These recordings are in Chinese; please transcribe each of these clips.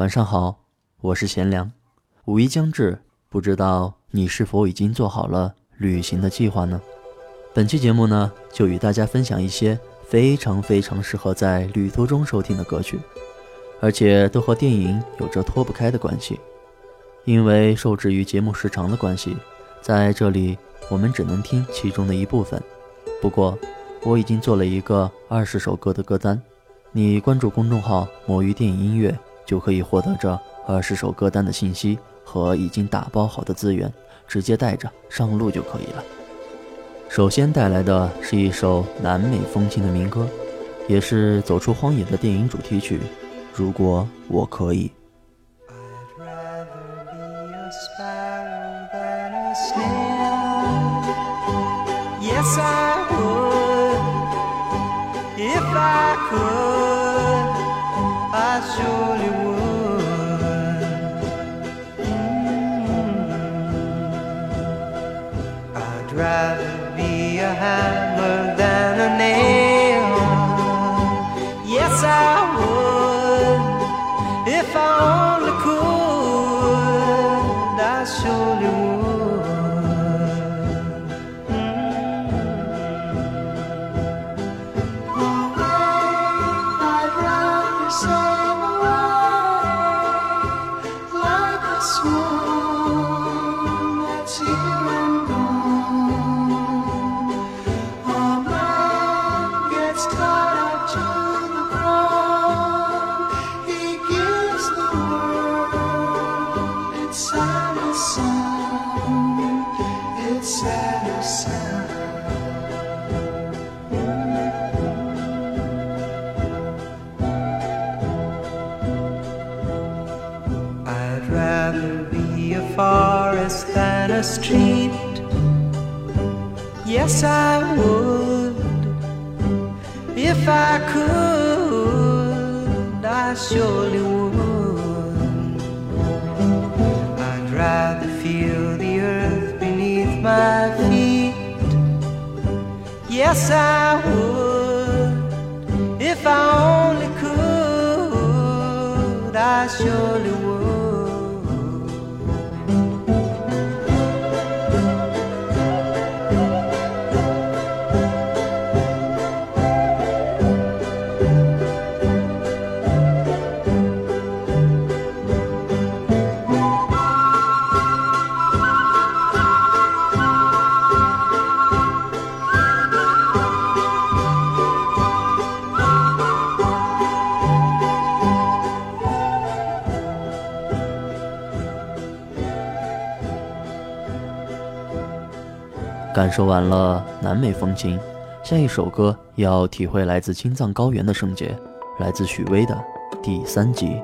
晚上好，我是贤良。五一将至，不知道你是否已经做好了旅行的计划呢？本期节目呢，就与大家分享一些非常非常适合在旅途中收听的歌曲，而且都和电影有着脱不开的关系。因为受制于节目时长的关系，在这里我们只能听其中的一部分。不过，我已经做了一个二十首歌的歌单，你关注公众号“魔芋电影音乐”。就可以获得这二十首歌单的信息和已经打包好的资源，直接带着上路就可以了。首先带来的是一首南美风情的民歌，也是《走出荒野》的电影主题曲。如果我可以。street. Yes, I would. If I could, I surely would. pensar. 感受完了南美风情，下一首歌要体会来自青藏高原的圣洁，来自许巍的第三集。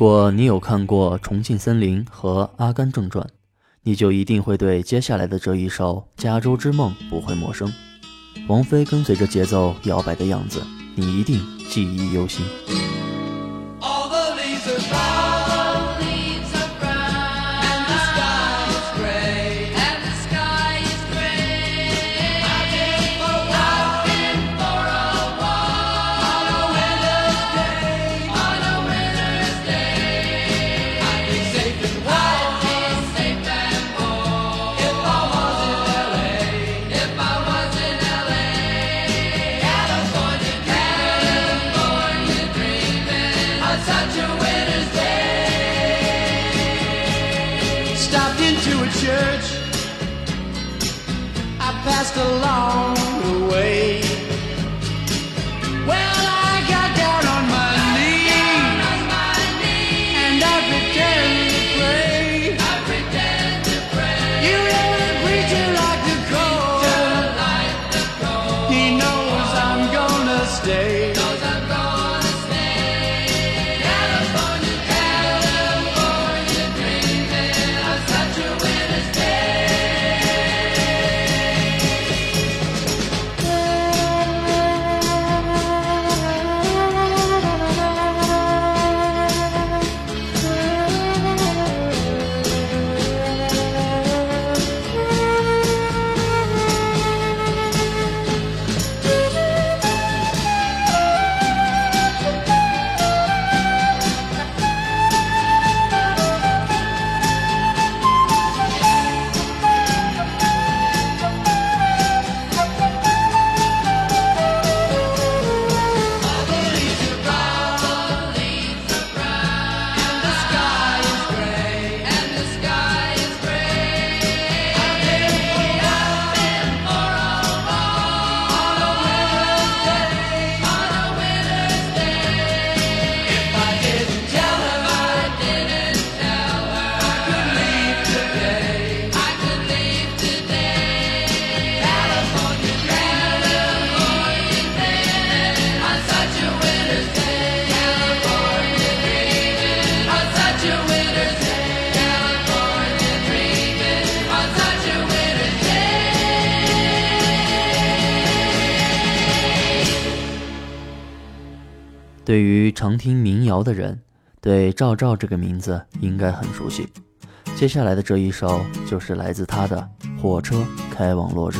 如果你有看过《重庆森林》和《阿甘正传》，你就一定会对接下来的这一首《加州之梦》不会陌生。王菲跟随着节奏摇摆的样子，你一定记忆犹新。Along 对于常听民谣的人，对赵照这个名字应该很熟悉。接下来的这一首就是来自他的《火车开往落日》，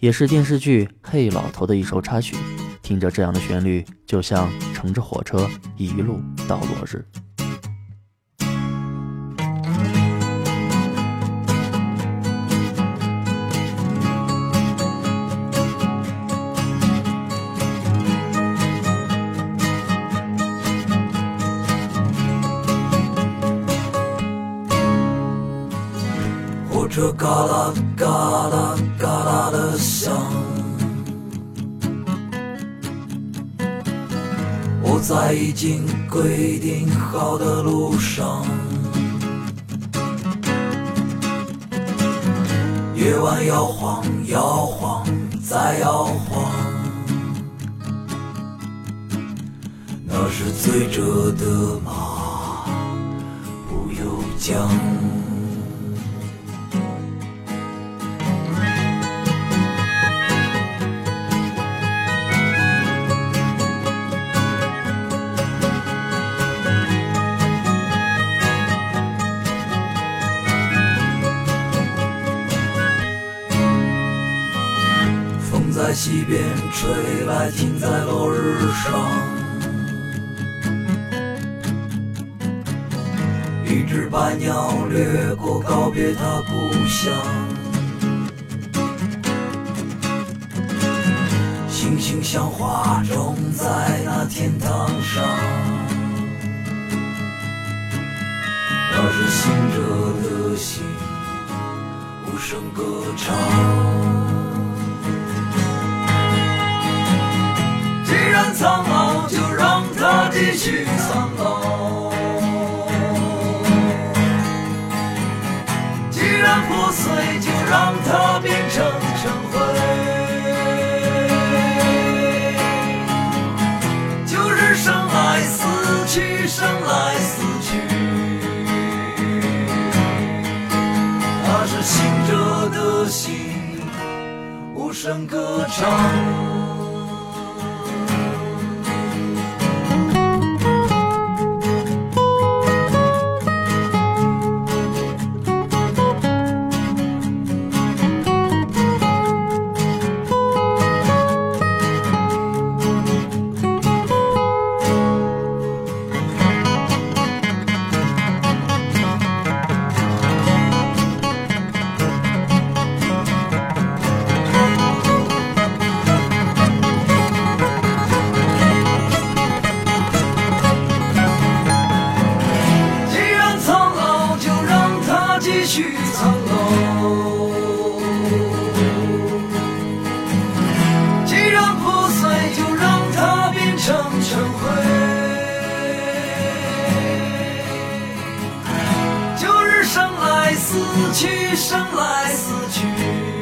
也是电视剧《嘿老头》的一首插曲。听着这样的旋律，就像乘着火车一路到落日。这嘎啦嘎啦嘎啦的响，我在已经规定好的路上。夜晚摇晃摇晃再摇晃，那是醉着的马，不由缰。西边吹来，停在落日上。一只白鸟掠过，告别它故乡。星星像花种在那天堂上，那是醒着的心，无声歌唱。既然苍老，就让它继续苍老。既然破碎，就让它变成尘灰。就是生来死去，生来死去。它是醒着的心，无声歌唱。死去，生来死去。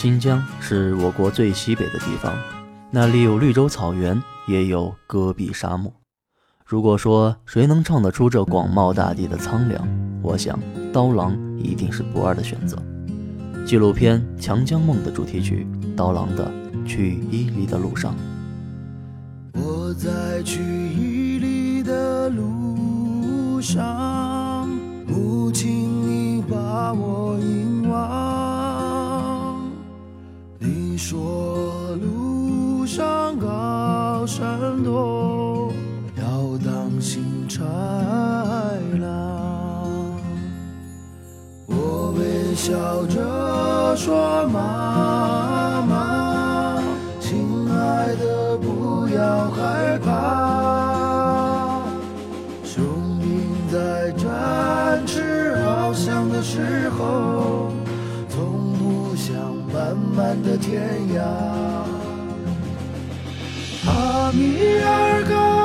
新疆是我国最西北的地方，那里有绿洲草原，也有戈壁沙漠。如果说谁能唱得出这广袤大地的苍凉，我想刀郎一定是不二的选择。纪录片《强江梦》的主题曲，刀郎的《去伊犁的路上》。我在去伊犁的路上，母亲你把我遗忘。说路上高山多，要当心豺狼。我微笑着说：“妈妈，亲爱的，不要害怕。生命在展翅翱翔的时候，不想漫漫的天涯。阿米尔高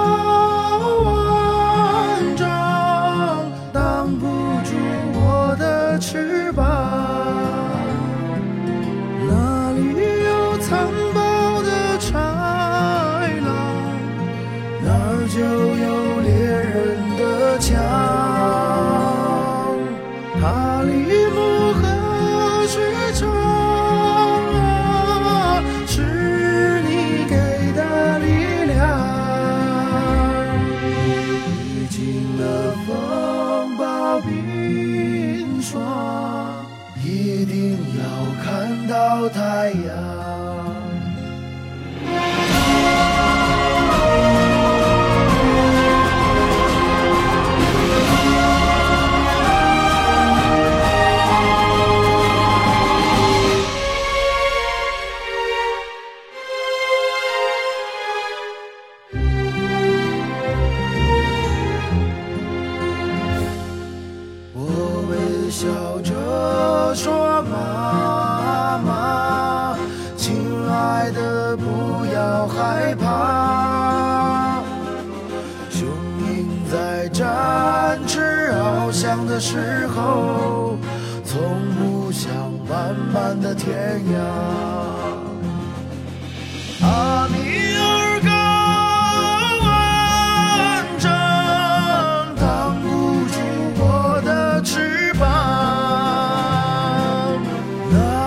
Love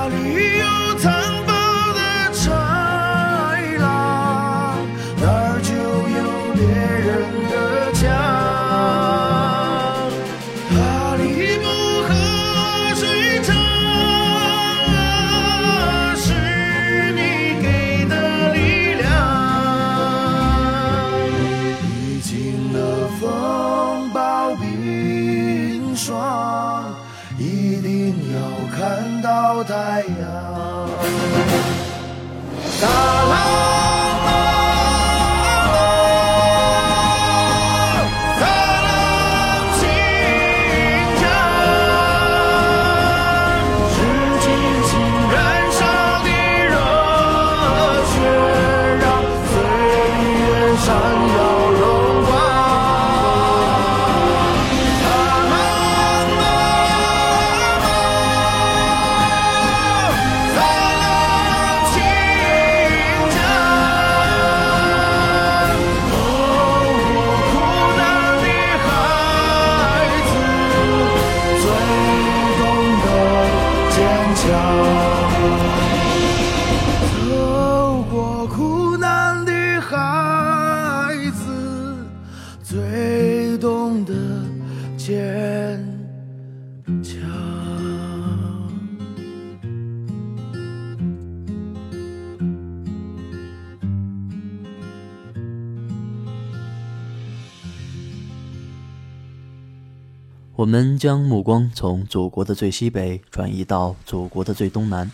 们将目光从祖国的最西北转移到祖国的最东南。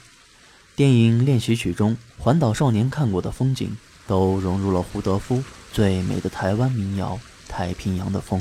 电影练习曲中，环岛少年看过的风景，都融入了胡德夫最美的台湾民谣《太平洋的风》。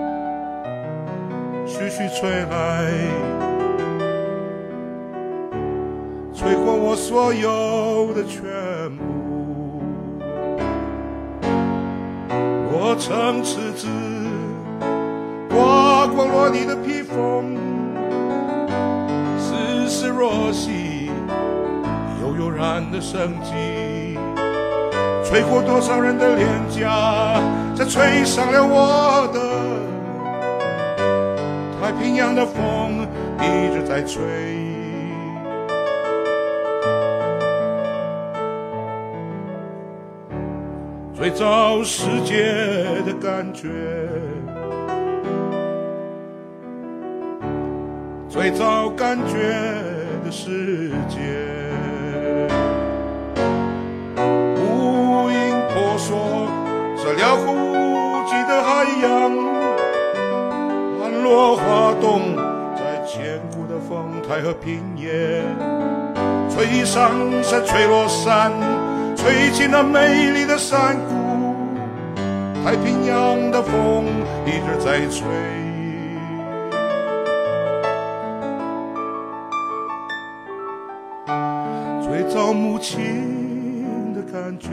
徐徐吹来，吹过我所有的全部。我曾赤子，刮过落地的披风，丝丝若细，悠悠然的生机。吹过多少人的脸颊，才吹上了我的。太平洋的风一直在吹，最早世界的感觉，最早感觉的世界，海和平野，吹上山，吹落山，吹进那美丽的山谷。太平洋的风一直在吹，最早母亲的感觉。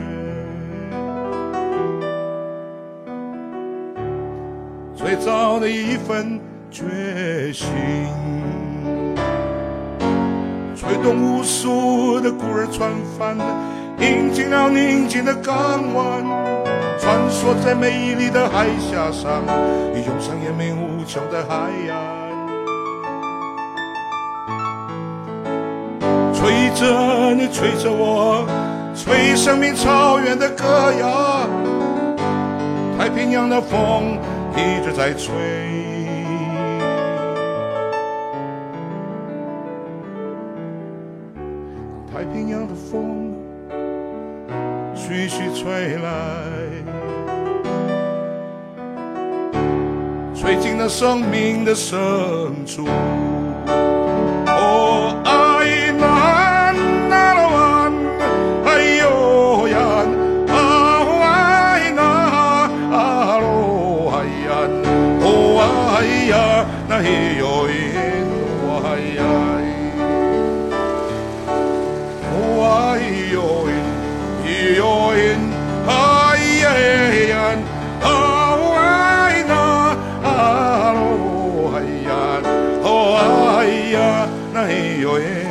最早的一份决心，吹动无数的孤儿船帆，引进了宁静的港湾，穿梭在美丽的海峡上，涌上延绵无穷的海岸。吹着你，吹着我，吹生命草原的歌谣，太平洋的风一直在吹。那生命的深处。呀，那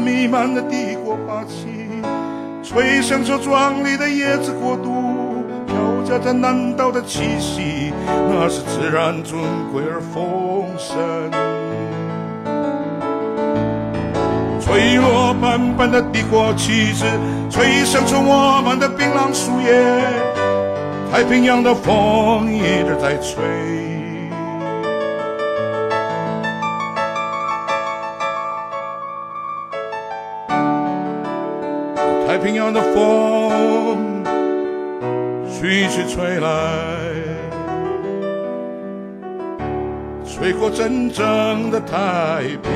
弥漫的帝国霸气，吹响着壮丽的叶子国度，飘夹着南岛的气息，那是自然尊贵而丰盛。吹落斑斑的帝国旗帜，吹响着我们的槟榔树叶。太平洋的风一直在吹。平洋的风徐徐吹来，吹过真正的太平。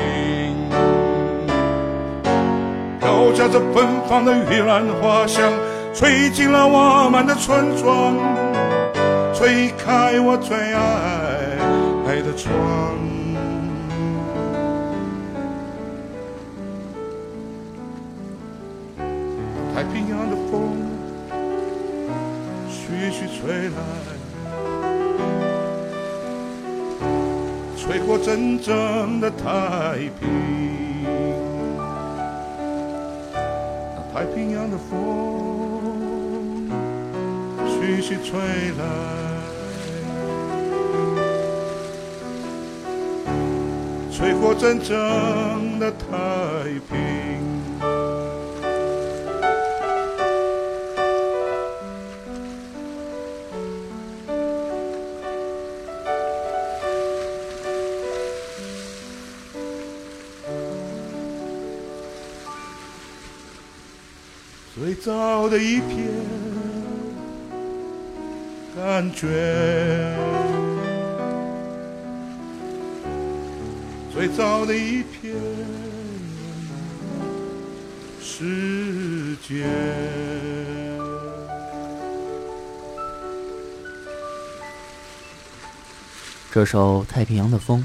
飘夹着芬芳的玉兰花香，吹进了我们的村庄，吹开我最爱爱的窗。真正的太平。太平洋的风徐徐吹来，吹过真正的太平。早的一片感觉，最早的一片世界。这首《太平洋的风》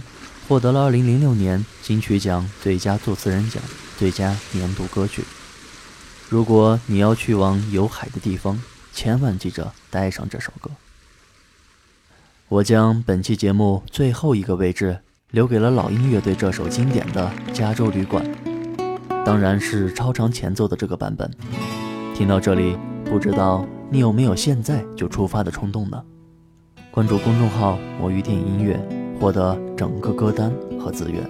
获得了2006年金曲奖最佳作词人奖、最佳年度歌曲。如果你要去往有海的地方，千万记着带上这首歌。我将本期节目最后一个位置留给了老鹰乐队这首经典的《加州旅馆》，当然是超长前奏的这个版本。听到这里，不知道你有没有现在就出发的冲动呢？关注公众号“魔芋电影音乐”，获得整个歌单和资源。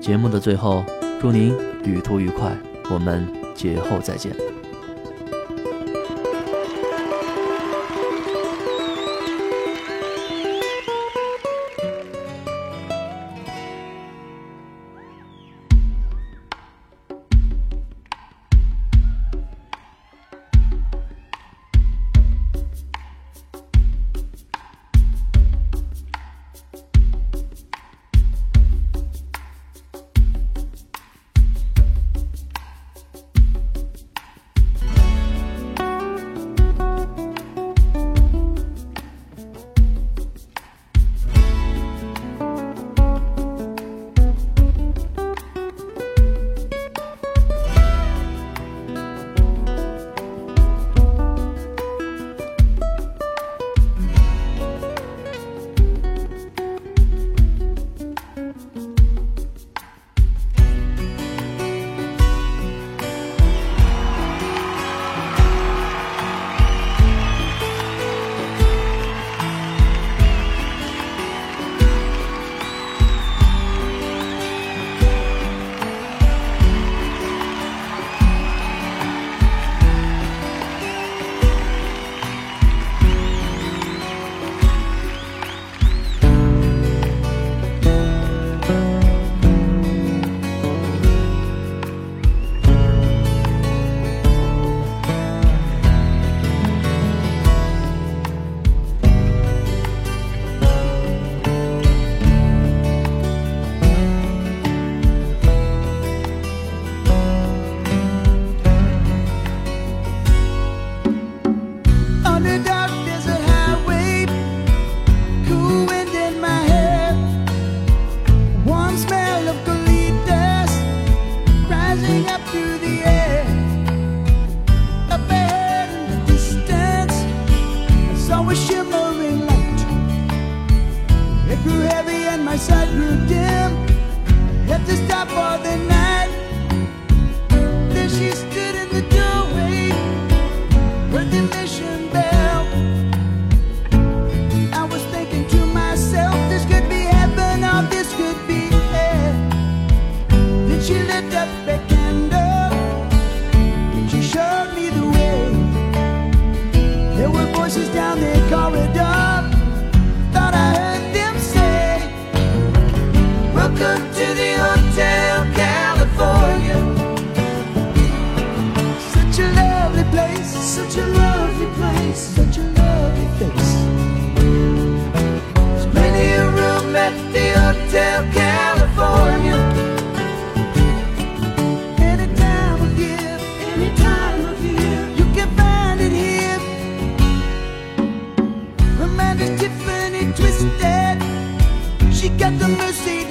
节目的最后，祝您旅途愉快，我们节后再见。shut you down. Had to stop for the night. Then she instead. She got the mercy.